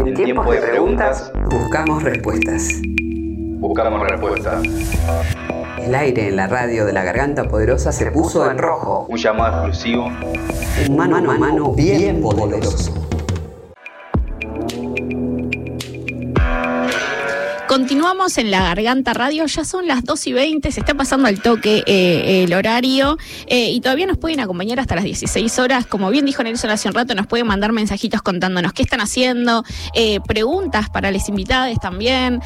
En tiempos de preguntas, buscamos respuestas. Buscamos respuestas. El aire en la radio de la garganta poderosa se puso en rojo. Un llamado exclusivo. Un mano a mano bien poderoso. Continuamos en la Garganta Radio, ya son las 2 y 20, se está pasando al toque eh, el horario eh, y todavía nos pueden acompañar hasta las 16 horas. Como bien dijo Nelson hace un rato, nos pueden mandar mensajitos contándonos qué están haciendo, eh, preguntas para las invitadas también.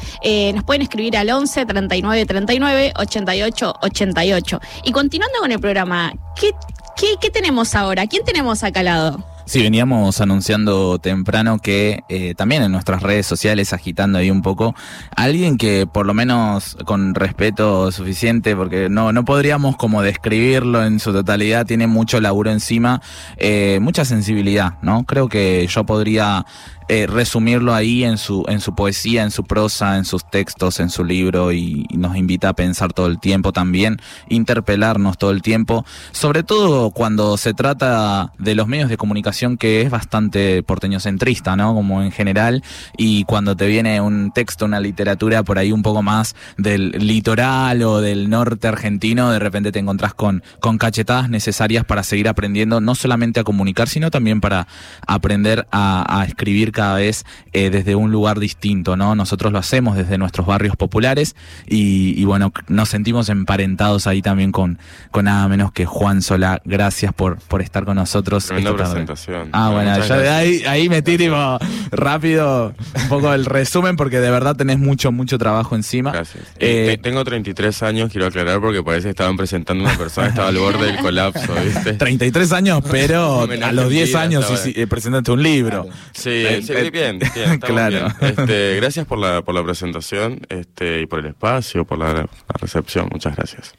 nos pueden escribir al 11 39 39 88 88. Y continuando con el programa, ¿qué, qué, qué tenemos ahora? ¿Quién tenemos acá al lado? Sí, veníamos anunciando temprano que eh, también en nuestras redes sociales, agitando ahí un poco, alguien que por lo menos con respeto suficiente, porque no, no podríamos como describirlo en su totalidad, tiene mucho laburo encima, eh, mucha sensibilidad, ¿no? Creo que yo podría eh, resumirlo ahí en su, en su poesía, en su prosa, en sus textos, en su libro y, nos invita a pensar todo el tiempo también, interpelarnos todo el tiempo, sobre todo cuando se trata de los medios de comunicación que es bastante porteñocentrista, ¿no? Como en general, y cuando te viene un texto, una literatura por ahí un poco más del litoral o del norte argentino, de repente te encontrás con, con cachetadas necesarias para seguir aprendiendo, no solamente a comunicar, sino también para aprender a, a escribir cada vez eh, desde un lugar distinto, ¿no? Nosotros lo hacemos desde nuestros barrios populares y, bueno, nos sentimos emparentados ahí también con, con nada menos que Juan Sola. Gracias por, por estar con nosotros. Tremenda presentación. Ah, bueno, ya ahí, ahí metí tipo rápido un poco el resumen porque de verdad tenés mucho, mucho trabajo encima. Gracias. Eh, tengo 33 años, quiero aclarar, porque parece que estaban presentando una persona estaba al borde del colapso, ¿viste? 33 años, pero a los 10 años sí, sí, presentaste un libro. Sí, sí, bien, bien, claro. Este, gracias por la, por la presentación este, y por el espacio, por la, recepción. Muchas gracias.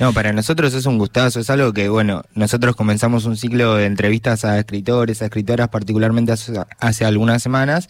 No, para nosotros es un gustazo, es algo que, bueno, nosotros comenzamos un ciclo de entrevistas a escritores, a escritoras, particularmente hace algunas semanas,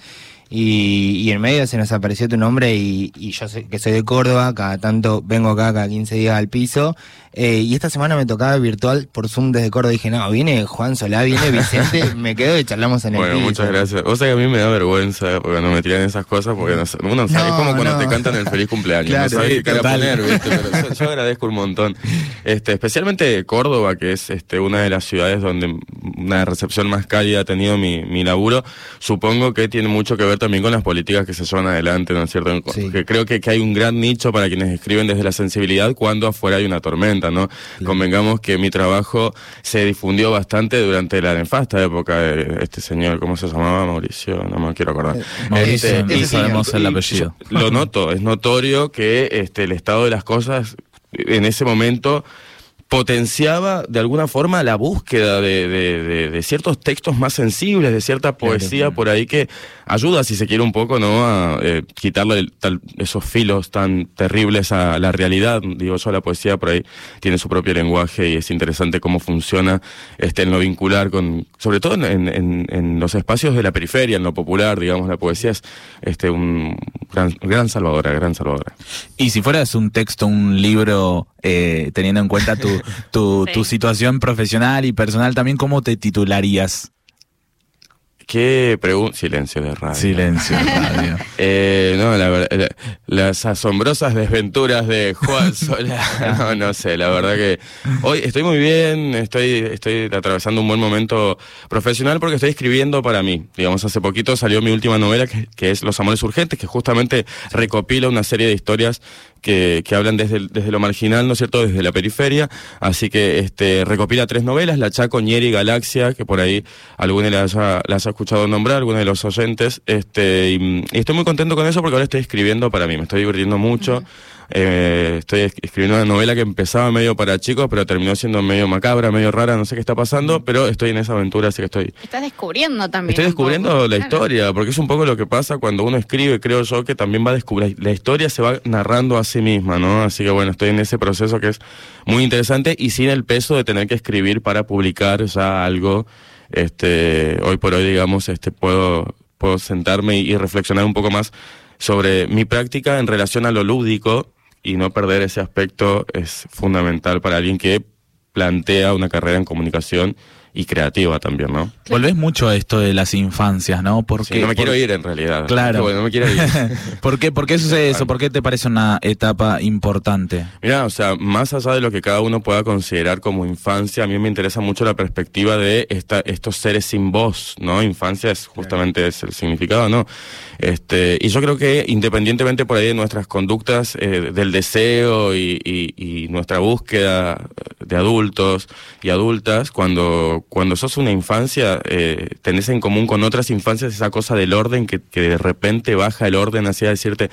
y, en medio se nos apareció tu nombre y, yo sé que soy de Córdoba, cada tanto vengo acá cada 15 días al piso. Eh, y esta semana me tocaba virtual por Zoom desde Córdoba. Dije, no, viene Juan Solá, viene Vicente, me quedo y charlamos en el Bueno, muchas gracias. O sea que a mí me da vergüenza porque no me tiran esas cosas, porque no, uno sabe, es como cuando te cantan el feliz cumpleaños, no sabes qué poner, ¿viste? Pero yo, agradezco un montón. Este, especialmente Córdoba, que es este, una de las ciudades donde una recepción más cálida ha tenido mi, mi laburo, supongo que tiene mucho que ver también con las políticas que se llevan adelante, ¿no es cierto? Que creo que, que, hay un gran nicho para quienes escriben desde la sensibilidad cuando afuera hay una tormenta, ¿no? Convengamos que mi trabajo se difundió bastante durante la nefasta época de este señor, ¿cómo se llamaba? Mauricio, no me quiero acordar. Mauricio, este, sabemos el apellido. Lo noto, es notorio que este, el estado de las cosas en ese momento potenciaba de alguna forma la búsqueda de, de, ciertos textos más sensibles, de cierta poesía por ahí que ayuda, si se quiere, un poco no a eh, quitarle esos filos tan terribles a la realidad. Digo yo, la poesía por ahí tiene su propio lenguaje y es interesante cómo funciona este, en lo vincular con, sobre todo en, en, en los espacios de la periferia, en lo popular, digamos, la poesía es este, un gran, gran salvadora, gran salvadora. Y si fueras un texto, un libro, eh, teniendo en cuenta tu, tu, tu situación profesional y personal también, ¿cómo te titularías? Qué pregunta. Silencio de radio. Silencio de radio. eh, no, la verdad. las asombrosas desventuras de Juan Sola. no, no sé, la verdad que. Hoy estoy muy bien, estoy, estoy atravesando un buen momento profesional porque estoy escribiendo para mí. Digamos, hace poquito salió mi última novela que, que es Los Amores Urgentes, que justamente recopila una serie de historias que, que hablan desde, desde lo marginal, ¿no es cierto?, desde la periferia. Así que este, recopila tres novelas, La Chaco, Nieri y Galaxia, que por ahí alguna las ha, las ha escuchado nombrar, algunos de los oyentes. Este, y, estoy muy contento con eso porque ahora estoy escribiendo para mí, me estoy divirtiendo mucho. Eh, estoy escribiendo una novela que empezaba medio para chicos, pero terminó siendo medio macabra, medio rara, no sé qué está pasando, pero estoy en esa aventura, así que estoy... Estás descubriendo también. Estoy descubriendo la historia, porque es un poco lo que pasa cuando uno escribe, creo yo, que también va a descubrir, la historia se va narrando a sí misma, ¿no? Así que bueno, estoy en ese proceso que es muy interesante y sin el peso de tener que escribir para publicar ya algo, este, hoy por hoy, digamos, este, puedo, puedo sentarme y reflexionar un poco más sobre mi práctica en relación a lo lúdico y no perder ese aspecto es fundamental para alguien que plantea una carrera en comunicación y creativa también, ¿no? Volvés mucho a esto de las infancias, ¿no? Porque Sí, no me quiero ir en realidad. Claro. Bueno, no me quiero ir. ¿Por qué, ¿Por qué sucede eso? ¿Por qué te parece una etapa importante? Mira, o sea, más allá de lo que cada uno pueda considerar como infancia, a mí me interesa mucho la perspectiva de esta, estos seres sin voz, ¿no? Infancia es justamente es el significado, ¿no? Este, y yo creo que independientemente por ahí de nuestras conductas, eh, del deseo y, y- y nuestra búsqueda de adultos y adultas, cuando, cuando sos una infancia, eh, tenés en común con otras infancias esa cosa del orden que, que de repente baja el orden hacia decirte,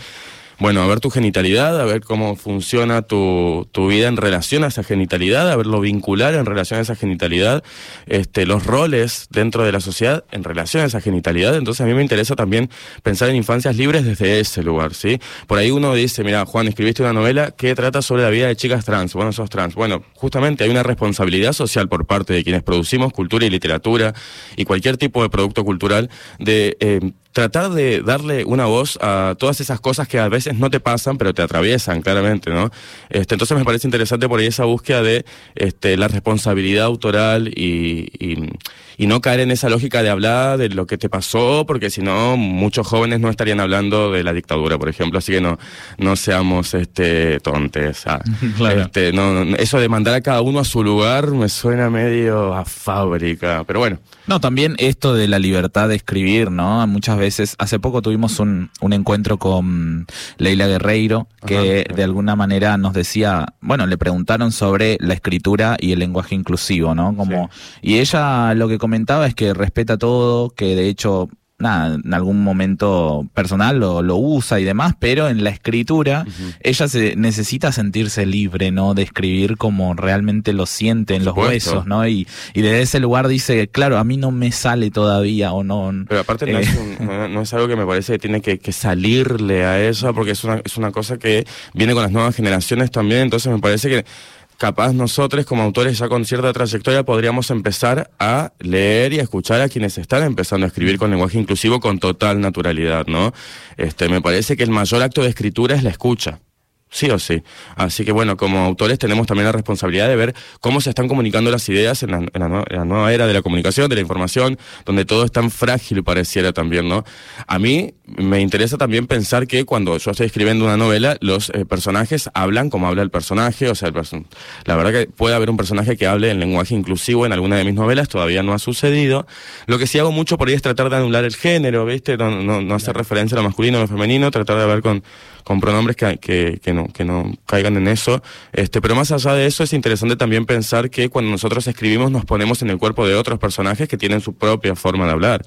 bueno, a ver tu genitalidad, a ver cómo funciona tu, tu vida en relación a esa genitalidad, a verlo vincular en relación a esa genitalidad, este, los roles dentro de la sociedad en relación a esa genitalidad. Entonces a mí me interesa también pensar en infancias libres desde ese lugar, ¿sí? Por ahí uno dice, mira, Juan, escribiste una novela que trata sobre la vida de chicas trans. Bueno, sos trans. Bueno, justamente hay una responsabilidad social por parte de quienes producimos cultura y literatura y cualquier tipo de producto cultural de... eh, tratar de darle una voz a todas esas cosas que a veces no te pasan, pero te atraviesan, claramente, ¿no? Este, entonces me parece interesante por ahí esa búsqueda de este, la responsabilidad autoral y, y, y no caer en esa lógica de hablar de lo que te pasó, porque si no, muchos jóvenes no estarían hablando de la dictadura, por ejemplo, así que no, no seamos este, tontes. ah. Claro. Este, no, no, eso de mandar a cada uno a su lugar me suena medio a fábrica, pero bueno. No, también esto de la libertad de escribir, ¿no? Muchas veces, hace poco tuvimos un, un encuentro con Leila Guerreiro, que Ajá. de alguna manera nos decía, bueno, le preguntaron sobre la escritura y el lenguaje inclusivo, ¿no? Como, y ella lo que comentaba es que respeta todo, que de hecho, nada, en algún momento personal lo, lo usa y demás, pero en la escritura ella se necesita sentirse libre, ¿no? De escribir como realmente lo siente en los huesos, ¿no? Y, y desde ese lugar dice, claro, a mí no me sale todavía o no. Pero aparte no, eh, es un- no- no es algo que me parece que tiene que, que salirle a eso, porque es una, es una cosa que viene con las nuevas generaciones también, entonces me parece que capaz nosotros como autores ya con cierta trayectoria podríamos empezar a leer y a escuchar a quienes están empezando a escribir con lenguaje inclusivo con total naturalidad, ¿no? Este, me parece que el mayor acto de escritura es la escucha. Sí o sí. Así que bueno, como autores tenemos también la responsabilidad de ver cómo se están comunicando las ideas en la, en la nueva era de la comunicación, de la información, donde todo es tan frágil pareciera también, ¿no? A mí me interesa también pensar que cuando yo estoy escribiendo una novela, los eh, personajes hablan como habla el personaje, o sea, el perso- la verdad que puede haber un personaje que hable en lenguaje inclusivo en alguna de mis novelas, todavía no ha sucedido. Lo que sí hago mucho por ahí es tratar de anular el género, ¿viste? No, no, no hacer referencia a lo masculino o lo femenino, tratar de ver con, con pronombres que, que, que no, que no caigan en eso. Este, pero más allá de eso es interesante también pensar que cuando nosotros escribimos nos ponemos en el cuerpo de otros personajes que tienen su propia forma de hablar.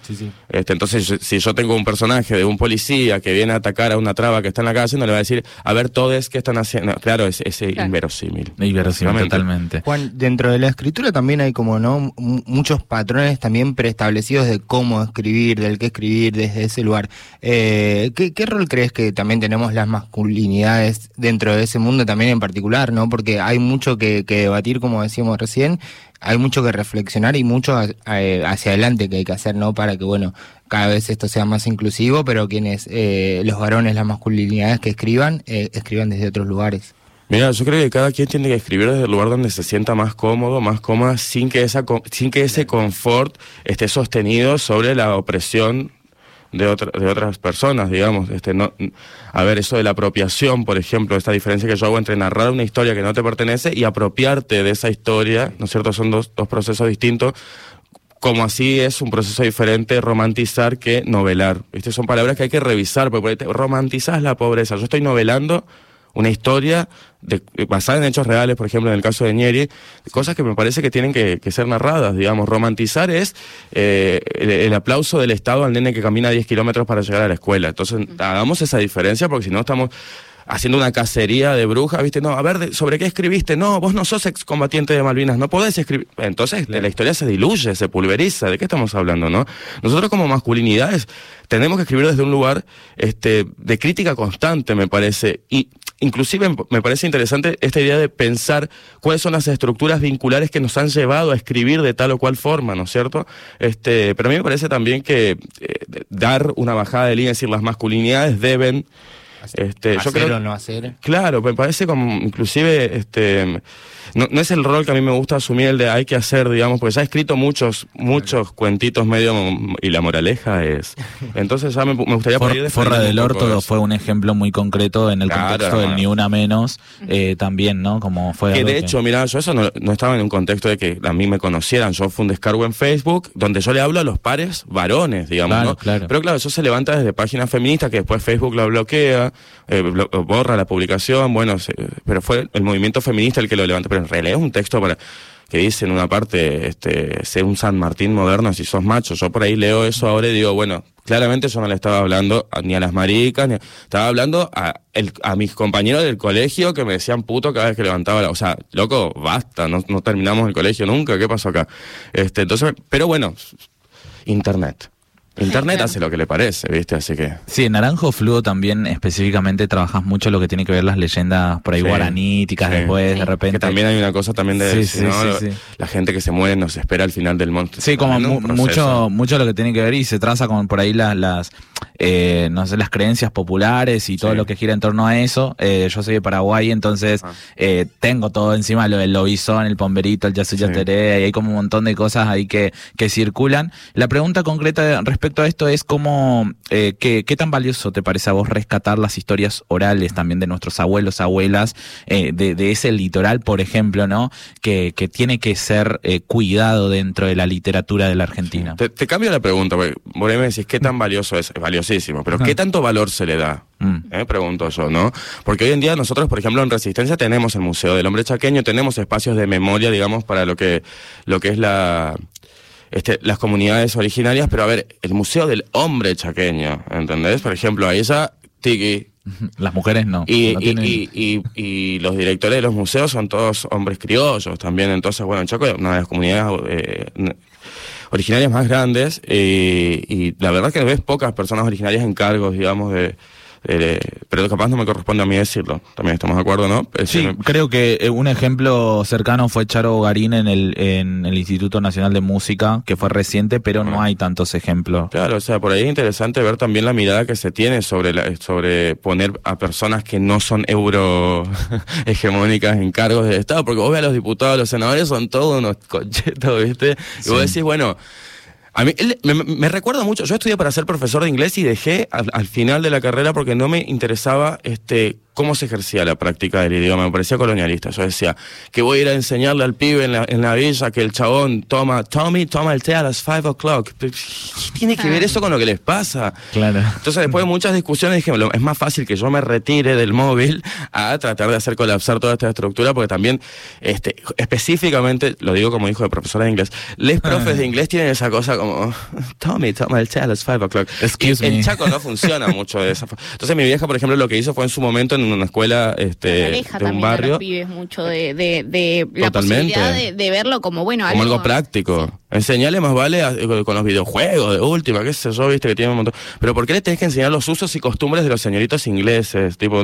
Este, entonces, si yo tengo un personaje de un policía que viene a atacar a una traba que está en la calle, no le va a decir, a ver, todos qué están haciendo. Claro, es, es Claro. inverosímil. Inverosímil, totalmente. Juan, dentro de la escritura también hay como no M- muchos patrones también preestablecidos de cómo escribir, del qué escribir desde ese lugar. Eh, ¿qué, qué rol crees que también tenemos las masculinidades dentro de ese mundo también en particular, no? Porque hay mucho que, que debatir, como decíamos recién, hay mucho que reflexionar y mucho hacia adelante que hay que hacer, ¿no? Para que bueno cada vez esto sea más inclusivo, pero quienes eh, los varones, las masculinidades que escriban, eh, escriban desde otros lugares. Mira, yo creo que cada quien tiene que escribir desde el lugar donde se sienta más cómodo, más cómoda, sin que, esa, sin que ese confort esté sostenido sobre la opresión de, otra- de otras personas, digamos. Este, no, a ver, eso de la apropiación, por ejemplo, esta diferencia que yo hago entre narrar una historia que no te pertenece y apropiarte de esa historia, ¿no es cierto? Son dos, dos procesos distintos. Como así es un proceso diferente romantizar que novelar. ¿Viste? Son palabras que hay que revisar, porque romantizás la pobreza. Yo estoy novelando una historia de- basada en hechos reales, por ejemplo, en el caso de Nieri, cosas que me parece que tienen que, que ser narradas, digamos. Romantizar es eh, el, el aplauso del Estado al nene que camina 10 kilómetros para llegar a la escuela. Entonces, hagamos esa diferencia porque si no estamos haciendo una cacería de brujas, ¿viste? No, a ver, de- ¿sobre qué escribiste? No, vos no sos excombatiente de Malvinas, no podés escribir. Entonces, la historia se diluye, se pulveriza. ¿De qué estamos hablando, no? Nosotros como masculinidades tenemos que escribir desde un lugar este, de crítica constante, me parece. Y inclusive me parece interesante esta idea de pensar cuáles son las estructuras vinculares que nos han llevado a escribir de tal o cual forma, ¿no es cierto? Este, pero a mí me parece también que eh, dar una bajada de línea, es decir, las masculinidades deben Este, yo hacer creo, o no hacer. Claro, me parece como, inclusive, este, no, no es el rol que a mí me gusta asumir el de hay que hacer, digamos, porque ya he escrito muchos, muchos cuentitos medio y la moraleja es. Entonces ya me, me gustaría For- por ir Forra del Orto fue un ejemplo muy concreto en el Claro, contexto del. Ni Una Menos, eh, también, ¿no? Como fue Que de hecho, mira, yo eso no, no estaba en un contexto de que a mí me conocieran. Yo fue un descargo en Facebook donde yo le hablo a los pares varones, digamos, Claro, ¿no? claro. Pero claro, eso se levanta desde páginas feministas que después Facebook lo bloquea, eh, borra la publicación, bueno, se- pero fue el movimiento feminista el que lo levanta. Pero en realidad es un texto para que dice en una parte, este, sé un San Martín moderno si sos macho. Yo por ahí leo eso ahora y digo, bueno, claramente yo no le estaba hablando ni a las maricas, ni estaba hablando a mis compañeros del colegio que me decían puto cada vez que levantaba la... O sea, loco, basta, no, no terminamos el colegio nunca, ¿qué pasó acá? Este, entonces, pero bueno, Internet. Internet hace lo que le parece, ¿viste? Así que... Sí, en Naranjo Fluo también específicamente trabajas mucho lo que tiene que ver las leyendas por ahí Sí, guaraníticas sí. después, Sí. de repente. Que también hay una cosa también de... Sí, si sí, no, sí, lo- sí. La gente que se muere nos espera al final del monstruo. Sí, como mu- mucho, mucho lo que tiene que ver y se traza con por ahí las, las eh, no sé, las creencias populares y todo Sí. lo que gira en torno a eso. Eh, yo soy de Paraguay, entonces Ah. eh, tengo todo encima, lo del lobizón, el pomberito, el yasu Sí. yateré, y hay como un montón de cosas ahí que, que circulan. La pregunta concreta respecto a esto es cómo, eh, qué, qué tan valioso te parece a vos rescatar las historias orales también de nuestros abuelos, abuelas, eh, de, de ese litoral, por ejemplo, ¿no? Que, que tiene que ser eh, cuidado dentro de la literatura de la Argentina. Te, te cambio la pregunta, porque por ahí me decís, ¿qué tan valioso es? Es valiosísimo, pero ¿qué tanto valor se le da? Mm. Eh, pregunto yo, ¿no? Porque hoy en día nosotros, por ejemplo, en Resistencia tenemos el Museo del Hombre Chaqueño, tenemos espacios de memoria, digamos, para lo que, lo que es la... Este, las comunidades originarias, pero a ver, el Museo del Hombre Chaqueño, ¿entendés? Por ejemplo, ahí ya Tiki, Las mujeres no. y, no y- tienen- y- los directores de los museos son todos hombres criollos también. Entonces, bueno, en Chaco es una de las comunidades eh, originarias más grandes eh, y la verdad que ves pocas personas originarias en cargos, digamos, de, de- pero capaz no me corresponde a mí decirlo. También estamos de acuerdo, ¿no? Es Sí, creo que eh, un ejemplo cercano fue Charo Garín en el, en el Instituto Nacional de Música, que fue reciente, pero no hay tantos ejemplos. Claro, o sea, por ahí es interesante ver también la mirada que se tiene sobre la, sobre poner a personas que no son euro hegemónicas en cargos de Estado, porque vos ves a los diputados, los senadores son todos unos conchetos, ¿viste? Y vos Sí. decís, bueno, a mí él- me, me recuerda mucho, yo estudié para ser profesor de inglés y dejé al, al final de la carrera porque no me interesaba este cómo se ejercía la práctica del idioma, me parecía colonialista. Yo decía que voy a ir a enseñarle al pibe en la, en la villa que el chabón toma, Tommy, toma el té a las 5 o'clock. ¿Qué tiene que ver eso con lo que les pasa? Claro. Entonces, después de muchas discusiones, dije, "Lo- es más fácil que yo me retire del móvil a tratar de hacer colapsar toda esta estructura, porque también, este, específicamente, lo digo como hijo de profesora de inglés, les profes de inglés tienen esa cosa como, Tommy, toma el té a las 5 o'clock. Excuse Y me. En Chaco no funciona mucho de esa forma. Entonces, mi vieja, por ejemplo, lo que hizo fue en su momento en una escuela este, aleja de un también a barrio. los pibes mucho de, de, de la Totalmente. posibilidad de, de verlo como bueno como algo práctico. Enseñarle más vale a- con los videojuegos de última, qué sé yo, viste que tiene un montón. Pero ¿por qué le tenés que enseñar los usos y costumbres de los señoritos ingleses? Tipo,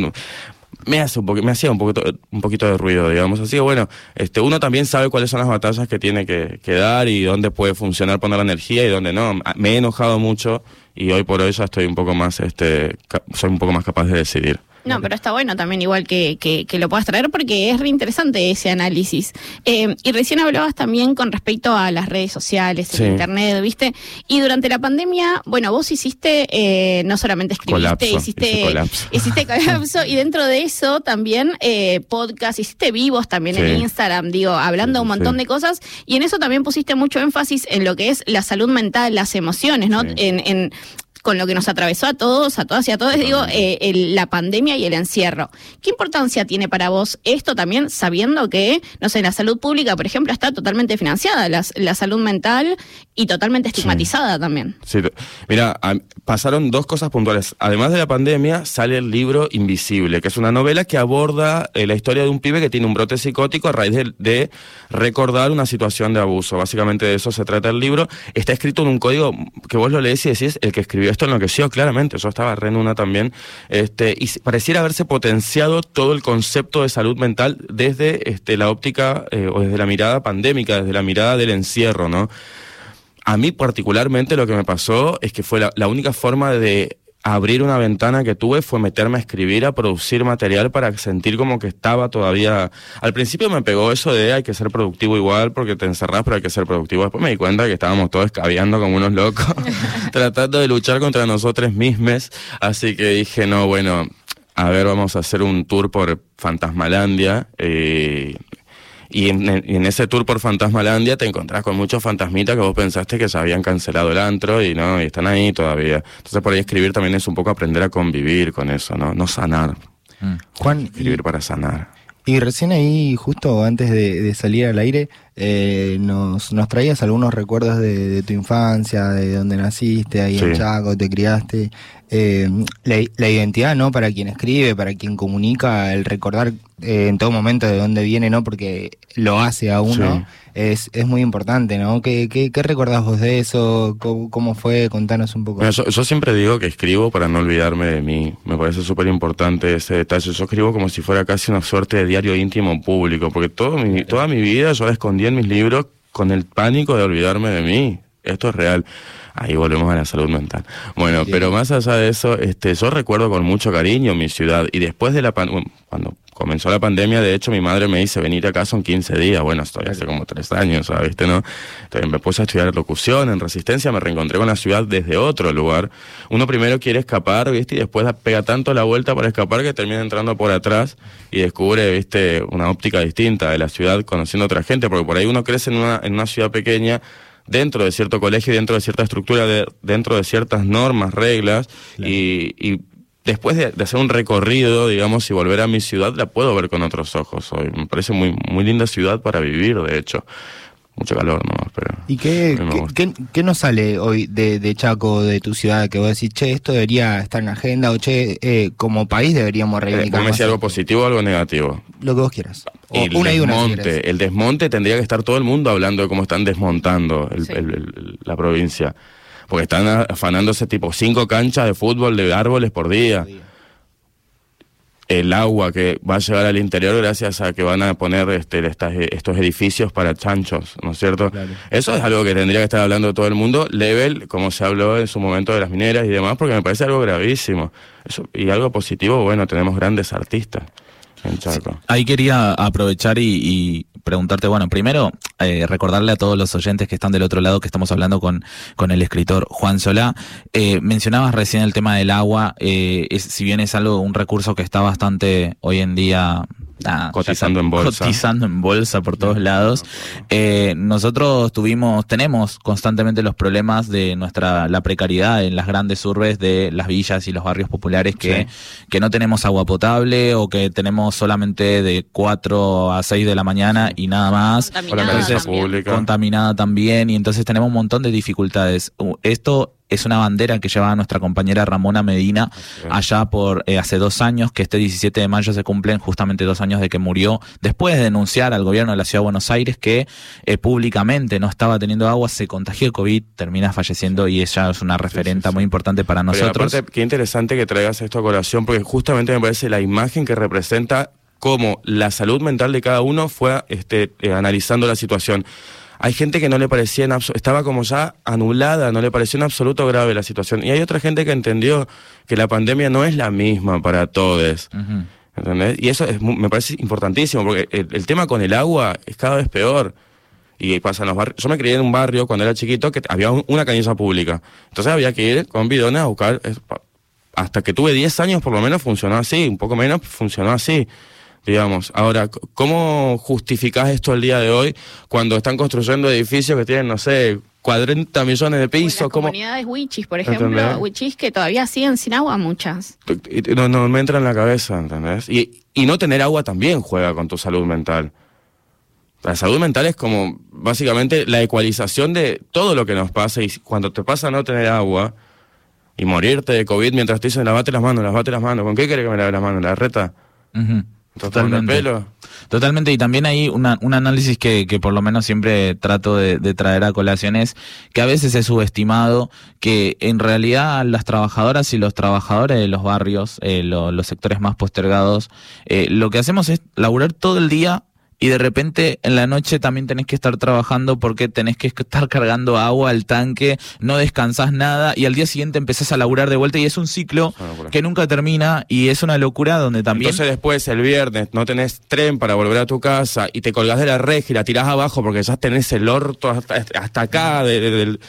me hace un me hacía un poquito, un poquito de ruido, digamos. Así que bueno, este, uno también sabe cuáles son las batallas que tiene que, que dar y dónde puede funcionar poner la energía y dónde no. Me he enojado mucho y hoy por hoy ya estoy un poco más, este, soy un poco más capaz de decidir. No, pero está bueno también igual que, que, que lo puedas traer porque es re interesante ese análisis. Eh, y recién hablabas también con respecto a las redes sociales, el Sí. internet, ¿viste? Y durante la pandemia, bueno, vos hiciste, eh, no solamente escribiste, Colapso, hiciste colapso. hiciste colapso y dentro de eso también eh, podcast, hiciste vivos también en. Instagram, digo, hablando Sí, un montón de cosas y en eso también pusiste mucho énfasis en lo que es la salud mental, las emociones, ¿no? En, en con lo que nos atravesó a todos, a todas y a todos, digo, eh, el- la pandemia y el encierro. ¿Qué importancia tiene para vos esto también, sabiendo que, no sé, la salud pública, por ejemplo, está totalmente financiada, la, la salud mental y totalmente estigmatizada también? Sí, mira, a- pasaron dos cosas puntuales. Además de la pandemia, sale el libro Invisible, que es una novela que aborda eh, la historia de un pibe que tiene un brote psicótico a raíz de, de recordar una situación de abuso. Básicamente de eso se trata el libro. Está escrito en un código que vos lo lees y decís, el que escribió esto enloqueció, claramente. Yo estaba re en una también. Este, y pareciera haberse potenciado todo el concepto de salud mental desde este, la óptica eh, o desde la mirada pandémica, desde la mirada del encierro, ¿no? A mí particularmente lo que me pasó es que fue la, la única forma de abrir una ventana que tuve fue meterme a escribir, a producir material para sentir como que estaba todavía... Al principio me pegó eso de hay que ser productivo igual porque te encerrás, pero hay que ser productivo. Después me di cuenta que estábamos todos escabeando como unos locos, tratando de luchar contra nosotros mismos. Así que dije, no, bueno, a ver, vamos a hacer un tour por Fantasmalandia. Eh, y en, en, ese tour por Fantasmalandia te encontrás con muchos fantasmitas que vos pensaste que se habían cancelado el antro y no, y están ahí todavía. Entonces por ahí escribir también es un poco aprender a convivir con eso, ¿no? No sanar. Mm. Juan, escribir y, para sanar. Y recién ahí, justo antes de, de salir al aire, eh, nos, nos traías algunos recuerdos de, de, tu infancia, de dónde naciste, ahí Sí. en Chaco, te criaste. Eh, la, la identidad, ¿no? Para quien escribe, para quien comunica, el recordar eh, en todo momento de dónde viene, ¿no? Porque lo hace a uno, Sí. es, es muy importante, ¿no? ¿Qué, qué, qué recordás vos de eso? ¿Cómo, cómo fue? Contanos un poco. Yo siempre digo que escribo para no olvidarme de mí. Me parece súper importante ese detalle. Yo escribo como si fuera casi una suerte de diario íntimo público, porque todo mi, toda mi vida yo la escondí en mis libros con el pánico de olvidarme de mí. Esto es real. Ahí volvemos a la salud mental. Bueno, pero más allá de eso, este, yo recuerdo con mucho cariño mi ciudad. Y después de la pan- bueno, cuando comenzó la pandemia, de hecho, mi madre me dice, venite acá, son 15 días. Bueno, estoy hace como tres años, ¿sabes? ¿Viste, no? Entonces me puse a estudiar locución en Resistencia, me reencontré con la ciudad desde otro lugar. Uno primero quiere escapar, ¿viste? Y después pega tanto la vuelta para escapar que termina entrando por atrás y descubre, ¿viste? Una óptica distinta de la ciudad, conociendo a otra gente, porque por ahí uno crece en una, en una ciudad pequeña dentro de cierto colegio, dentro de cierta estructura, de- dentro de ciertas normas, reglas, y, y después de, de hacer un recorrido, digamos, y volver a mi ciudad, la puedo ver con otros ojos hoy. Me parece muy, muy linda ciudad para vivir, de hecho. Mucho calor, ¿no? Pero ¿Y qué, qué, qué- qué nos sale hoy de, de Chaco, de tu ciudad, que vos decís, che, esto debería estar en la agenda, o che, eh, como país deberíamos Eh, reivindicar vos me algo positivo o algo negativo. Lo que vos quieras. O el una y una, si querés. desmonte, el desmonte tendría que estar todo el mundo hablando de cómo están desmontando el- Sí. el- el- la provincia. Porque están afanándose tipo cinco canchas de fútbol de árboles por día. El agua que va a llegar al interior gracias a que van a poner este, estas- estos edificios para chanchos, ¿no es cierto? Claro. Eso es algo que tendría que estar hablando todo el mundo, level, como se habló en su momento de las mineras y demás, porque me parece algo gravísimo. Eso, y algo positivo, bueno, tenemos grandes artistas en. Ahí quería aprovechar y, y preguntarte, bueno, primero eh, recordarle a todos los oyentes que están del otro lado que estamos hablando con, con el escritor Juan Solá. Eh, mencionabas recién el tema del agua, eh, es- si bien es algo, un recurso que está bastante hoy en día... Cotizando en bolsa. Cotizando en bolsa por todos lados. Nosotros tuvimos, tenemos constantemente los problemas de nuestra, la precariedad en las grandes urbes de las villas y los barrios populares que, que no tenemos agua potable o que tenemos solamente de 4 a 6 de la mañana y nada más. Contaminada cancha también. Contaminada también y entonces tenemos un montón de dificultades. Uh, Esto es una bandera que llevaba nuestra compañera Ramona Medina allá por eh, hace dos años, que este 17 de mayo se cumplen justamente dos años de que murió, después de denunciar al gobierno de la ciudad de Buenos Aires que eh, públicamente no estaba teniendo agua, se contagió de COVID, termina falleciendo y ella es una referente sí. muy importante para Pero nosotros. aparte, qué interesante que traigas esto a colación, porque justamente me parece la imagen que representa cómo la salud mental de cada uno fue este, eh, analizando la situación. Hay gente que no le parecía, en estaba como ya anulada, no le pareció en absoluto grave la situación. Y hay otra gente que entendió que la pandemia no es la misma para todos. ¿Entendés? Y eso es, me parece importantísimo, porque el, el tema con el agua es cada vez peor. Y pasa en los barrios. Yo me crié en un barrio cuando era chiquito que había un- una canilla pública. Entonces había que ir con bidones a buscar. es, Hasta que tuve 10 años, por lo menos funcionó así, un poco menos funcionó así. Digamos, ahora, ¿cómo justificás esto el día de hoy cuando están construyendo edificios que tienen, no sé, 40 millones de Como pisos? las ¿Cómo? comunidades wichis, por ejemplo, ¿Entendés? wichis que todavía siguen sin agua muchas. No, no me entra en la cabeza, ¿entendés? Y, y no tener agua también juega con tu salud mental. La salud mental es como básicamente la ecualización de todo lo que nos pasa y cuando te pasa no tener agua y morirte de COVID mientras te dicen lavate las manos, lavate las manos, ¿con qué querés que me lave las manos? ¿La reta? ¿Entonces, pelo? Totalmente, y también hay una, un análisis que, que por lo menos siempre trato de, de traer a colación es que a veces es subestimado que en realidad las trabajadoras y los trabajadores de los barrios, eh, lo- los sectores más postergados, eh, lo que hacemos es laburar todo el día y de repente en la noche también tenés que estar trabajando porque tenés que estar cargando agua al tanque, no descansás nada y al día siguiente empezás a laburar de vuelta y es un ciclo que nunca termina y es una locura donde también... Entonces después el viernes no tenés tren para volver a tu casa y te colgás de la reja y la tirás abajo porque ya tenés el orto hasta, hasta acá de- de- del...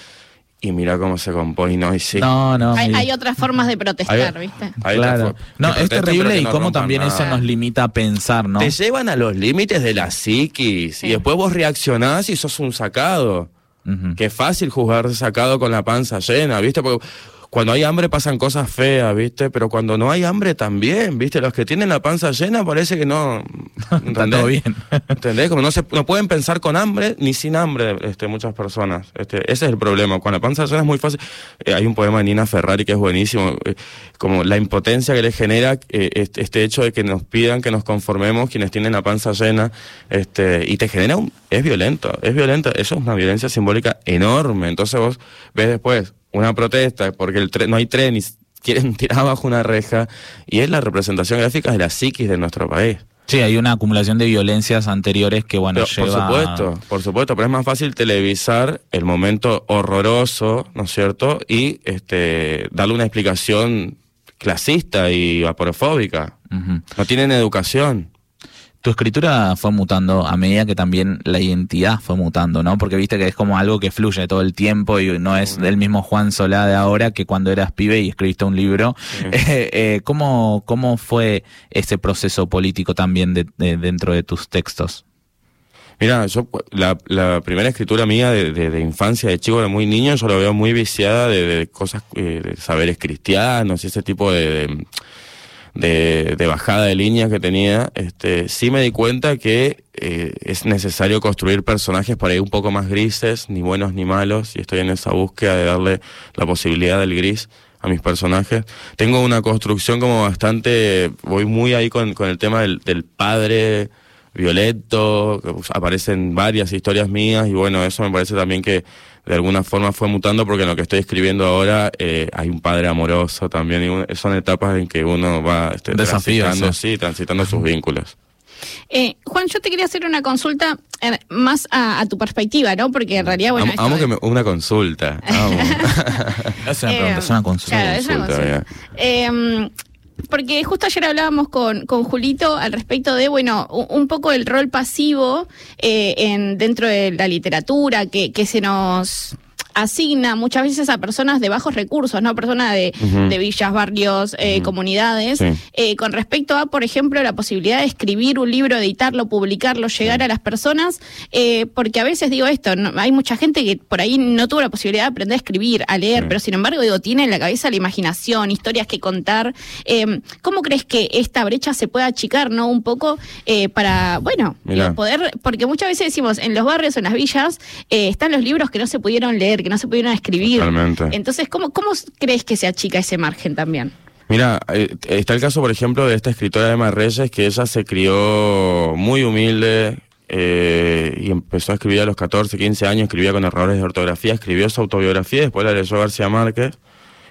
Y mira cómo se compone, ¿no? Y sí. No, no. Hay, hay otras formas de protestar, ¿viste? ahí Claro. No, que es terrible que y no cómo también nada. eso nos limita a pensar, ¿no? Te llevan a los límites de la psiquis Sí. y después vos reaccionás y sos un sacado. Ujú. Qué fácil jugar de sacado con la panza llena, ¿viste? Porque cuando hay hambre pasan cosas feas, ¿viste? Pero cuando no hay hambre también, ¿viste? Los que tienen la panza llena parece que no... Todo bien. ¿Entendés? Como no, se, no pueden pensar con hambre ni sin hambre este, muchas personas. Este, ese es el problema. Con la panza llena es muy fácil. Eh, hay un poema de Nina Ferrari que es buenísimo. eh, como la impotencia que le genera eh, este hecho de que nos pidan que nos conformemos quienes tienen la panza llena. Este, y te genera un... Es violento, es violento. Eso es una violencia simbólica enorme. Entonces vos ves después una protesta porque el tren, no hay tren y quieren tirar abajo una reja. Y es la representación gráfica de la psiquis de nuestro país. Sí, hay una acumulación de violencias anteriores que, bueno, Pero, lleva... Por supuesto, por supuesto, pero es más fácil televisar el momento horroroso, ¿no es cierto? Y este darle una explicación clasista y vaporofóbica. No tienen educación. Tu escritura fue mutando a medida que también la identidad fue mutando, ¿no? Porque viste que es como algo que fluye todo el tiempo y no es del mismo Juan Solá de ahora que cuando eras pibe y escribiste un libro. Eh, eh, ¿cómo, ¿Cómo fue ese proceso político también de- de- dentro de tus textos? Mira, yo la, la primera escritura mía de, de- de infancia, de chico, de muy niño, yo lo veo muy viciada de, de cosas, eh, de saberes cristianos y ese tipo de, de, de- bajada de líneas que tenía. Este, sí me di cuenta que eh, es necesario construir personajes por ahí un poco más grises, ni buenos ni malos, y estoy en esa búsqueda de darle la posibilidad del gris a mis personajes. Tengo una construcción como bastante, voy muy ahí con, con el tema del, del padre violento, que pues, aparecen varias historias mías y bueno, eso me parece también que de alguna forma fue mutando porque en lo que estoy escribiendo ahora eh, hay un padre amoroso también y un- son etapas en que uno va este, Desafíos, transitando, sí. sí, transitando sus vínculos. Eh, Juan, yo te quería hacer una consulta eh, más a, a tu perspectiva, ¿no? Porque en realidad, bueno, esto amo de- que me- una consulta. amo. Es una Eh, pregunta, es una consulta. claro, es una Consulta, consulta. Porque justo ayer hablábamos con, con Julito al respecto de, bueno, un poco el rol pasivo eh, en, dentro de la literatura que, que se nos asigna muchas veces a personas de bajos recursos, ¿no? Personas de, de villas, barrios, eh, comunidades, Sí. eh, con respecto a, por ejemplo, la posibilidad de escribir un libro, editarlo, publicarlo, llegar a las personas, eh, porque a veces digo esto, ¿no? hay mucha gente que por ahí no tuvo la posibilidad de aprender a escribir, a leer, Sí. pero sin embargo, digo, tiene en la cabeza la imaginación, historias que contar. Eh, ¿Cómo crees que esta brecha se pueda achicar, no? Un poco para, bueno, poder, porque muchas veces decimos, en los barrios o en las villas están los libros que no se pudieron leer, que no se pudieron escribir. Totalmente. Entonces, ¿cómo, ¿cómo crees que se achica ese margen también? Mira, eh, está el caso, por ejemplo, de esta escritora Emma Reyes, que ella se crió muy humilde eh, y empezó a escribir a los 14, 15 años, escribía con errores de ortografía, escribió su autobiografía, después la leyó García Márquez.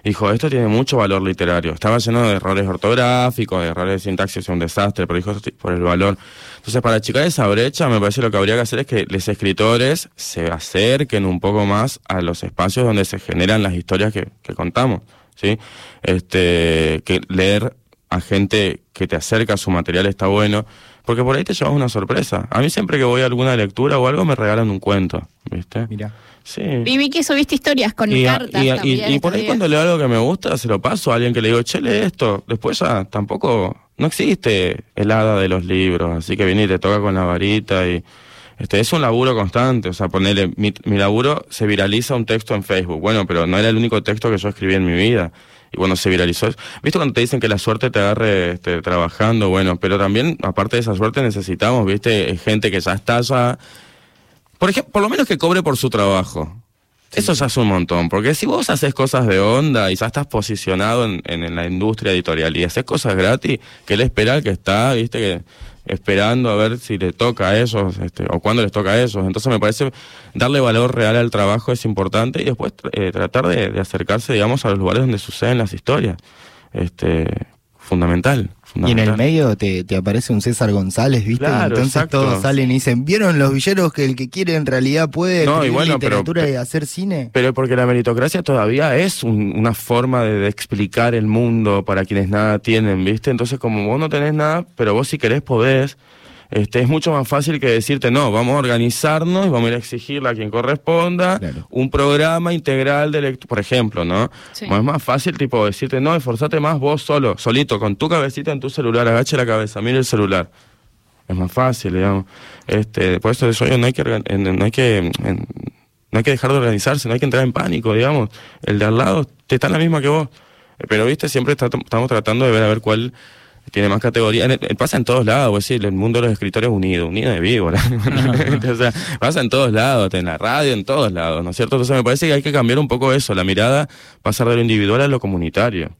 Dijo, esto tiene mucho valor literario. Estaba lleno de errores ortográficos, de errores de sintaxis, un desastre, pero dijo "Esto por el valor. Entonces, para achicar esa brecha, me parece lo que habría que hacer es que los escritores se acerquen un poco más a los espacios donde se generan las historias que, que contamos. ¿sí? Este, que leer a gente que te acerca a su material está bueno, porque por ahí te llevas una sorpresa. A mí siempre que voy a alguna lectura o algo me regalan un cuento, ¿viste? Mira. Sí. Y vi que subiste historias con Y, cartas y también. y por ahí cuando leo algo que me gusta, se lo paso a alguien que le digo, che, lee esto. Después ya tampoco, no existe el hada de los libros, así que viene y te toca con la varita y... Este, es un laburo constante, o sea, ponerle, mi, mi laburo se viraliza un texto en Facebook, bueno, pero no era el único texto que yo escribí en mi vida. Y cuando se viralizó, ¿viste cuando te dicen que la suerte te agarre este, trabajando? Bueno, pero también, aparte de esa suerte, necesitamos, ¿viste? Gente que ya está ya por ejemplo, por lo menos que cobre por su trabajo. Eso ya es un montón, porque si vos haces cosas de onda y ya estás posicionado en, en- en la industria editorial y haces cosas gratis, que él espera al que está, viste, que esperando a ver si le toca a ellos, este, o cuándo les toca a ellos. Entonces me parece darle valor real al trabajo es importante y después eh, tratar de, de acercarse, digamos, a los lugares donde suceden las historias. Este, fundamental. Y en el medio te, te aparece un César González, ¿viste? Claro, entonces exacto. todos salen y dicen, ¿vieron los villeros que el que quiere en realidad puede No, y bueno, pero- literatura y hacer cine? Pero porque la meritocracia todavía es un- una forma de, de explicar el mundo para quienes nada tienen, ¿viste? Entonces, como vos no tenés nada, pero vos si querés podés, este, es mucho más fácil que decirte, no, vamos a organizarnos y vamos a ir a exigirle a quien corresponda Claro. un programa integral de lectura, por ejemplo, ¿no? Sí. Como Es más fácil, tipo, decirte, no, esforzate más vos solo, solito, con tu cabecita en tu celular, agache la cabeza, mire el celular. Es más fácil, digamos. Este, por eso eso no hay que, no hay que, en- no hay que dejar de organizarse, no hay que entrar en pánico, digamos. El de al lado te está en la misma que vos. Pero, viste, siempre está- estamos tratando de ver a ver cuál tiene más categoría. Pasa en todos lados, es decir, el mundo de los escritores unido, unido de víbora. o sea, pasa en todos lados, en la radio, en todos lados, ¿no es cierto? Entonces me parece que hay que cambiar un poco eso, la mirada, pasar de lo individual a lo comunitario.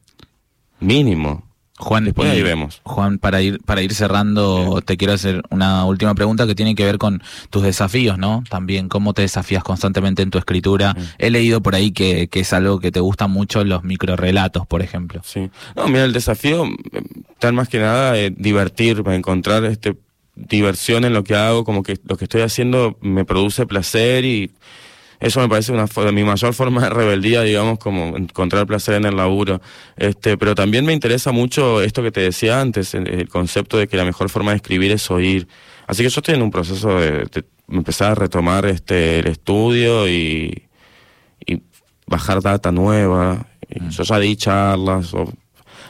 Mínimo. Juan, Después y- ahí vemos. Juan, para ir, para ir cerrando, te quiero hacer una última pregunta que tiene que ver con tus desafíos, ¿no? También, cómo te desafías constantemente en tu escritura. He leído por ahí que, que es algo que te gusta mucho los microrelatos, por ejemplo. Sí. No, mira, el desafío, eh, tal más que nada, eh, divertirme, encontrar este diversión en lo que hago, como que lo que estoy haciendo me produce placer y eso me parece una mi mayor forma de rebeldía, digamos, como encontrar placer en el laburo. Este, pero también me interesa mucho esto que te decía antes, el, el concepto de que la mejor forma de escribir es oír. Así que yo estoy en un proceso de, de empezar a retomar este el estudio y, y bajar data nueva. Y Yo ya di charlas. o-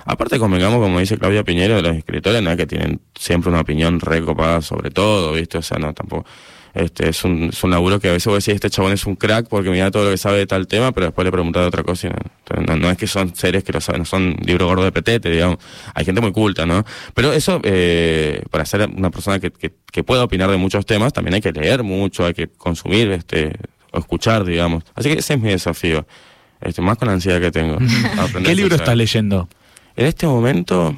Aparte, convengamos, como dice Claudia Piñero, los escritores no es que tienen siempre una opinión recopada sobre todo, ¿viste? O sea, no, tampoco. Este, es, un, es un laburo que a veces voy a decir, este chabón es un crack porque mira todo lo que sabe de tal tema, pero después le pregunta de otra cosa. y no, Entonces, no, no es que son seres que lo saben, no son libro gordo de petete, digamos. Hay gente muy culta, ¿no? Pero eso, eh, para ser una persona que, que, que pueda opinar de muchos temas, también hay que leer mucho, hay que consumir, este, o escuchar, digamos. Así que ese es mi desafío. Este, más con la ansiedad que tengo. ¿Qué libro estás leyendo? En este momento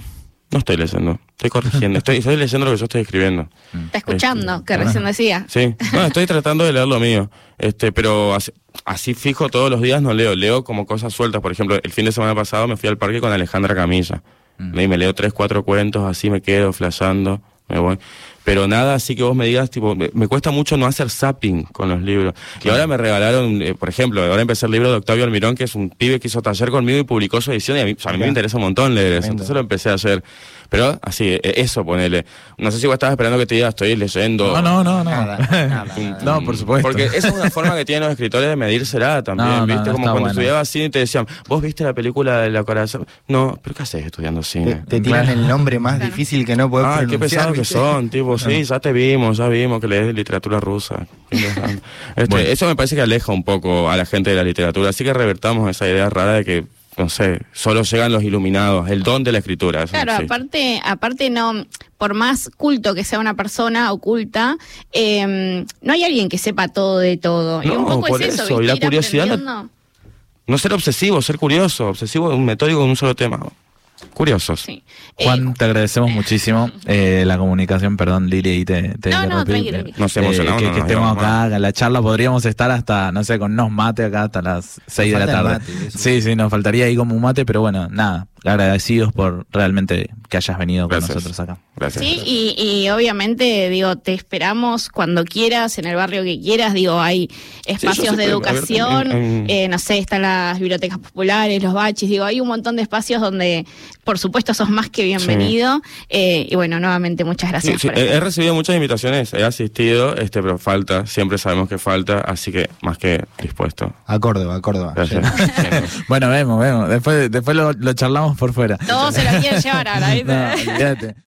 no estoy leyendo, estoy corrigiendo, estoy, estoy leyendo lo que yo estoy escribiendo. Está escuchando, Este, que recién decía. Sí, no, estoy tratando de leer lo mío, este, pero así, así fijo todos los días no leo, leo como cosas sueltas. Por ejemplo, el fin de semana pasado me fui al parque con Alejandra Camilla. Y me leo tres, cuatro cuentos, así me quedo flasheando, me voy. Pero nada, así que vos me digas, tipo, me, me cuesta mucho no hacer zapping con los libros. Y ahora me regalaron, eh, por ejemplo, ahora empecé el libro de Octavio Almirón, que es un pibe que hizo taller conmigo y publicó su edición, y a mí, o sea, a mí me interesa un montón leer eso. Entonces lo empecé a hacer. Pero así, eh, eso, ponele. No sé si vos estabas esperando que te diga, estoy leyendo. No, no, no, no. Nada, nada, nada. No, por supuesto. Porque esa es una forma que tienen los escritores de medírsela también, No, ¿viste? no Como cuando bueno. estudiaba cine y te decían, ¿vos viste la película de la corazón? No, ¿pero qué haces estudiando Te, cine? te tiran el nombre más difícil que no podés Ah, qué pronunciar. pesados que son, tipo, sí, ya te vimos, ya vimos que lees literatura rusa. Qué. Este, Bueno. Eso me parece que aleja un poco a la gente de la literatura, así que revertamos esa idea rara de que, no sé, solo llegan los iluminados, el don de la escritura. eso no Claro, aparte, aparte no, por más culto que sea una persona oculta, eh, no hay alguien que sepa todo de todo. y No, un poco por es eso, eso, y la curiosidad aprendiendo. No ser obsesivo, ser curioso, obsesivo, un metódico en un solo tema. Curiosos. Sí. Juan, Eh, te agradecemos muchísimo eh, la comunicación, perdón Lili, y te, te No, no, tranquilo, tranquilo. Nos emocionamos, que, no que nos estemos acá, en la charla podríamos estar hasta, no sé, con unos mates acá hasta las 6 de la tarde. mate, sí, sí, nos faltaría ahí como un mate, pero bueno, nada, agradecidos por realmente que hayas venido con nosotros acá. Gracias. Sí, y, y obviamente, digo, te esperamos cuando quieras, en el barrio que quieras, digo, hay espacios de educación, abierto en- en- eh, no sé, están las bibliotecas populares, los baches, digo, hay un montón de espacios donde, por supuesto, sos más que bienvenido, eh, y bueno, nuevamente, muchas gracias Sí, sí, por he, recibido muchas invitaciones, he asistido, este, pero falta, siempre sabemos que falta, así que más que dispuesto. A Córdoba, a Córdoba. Gracias. Bueno, vemos, vemos, después, después lo, lo charlamos por fuera. Todos se lo quieren llevar ahora, ¿viste? No, olvídate.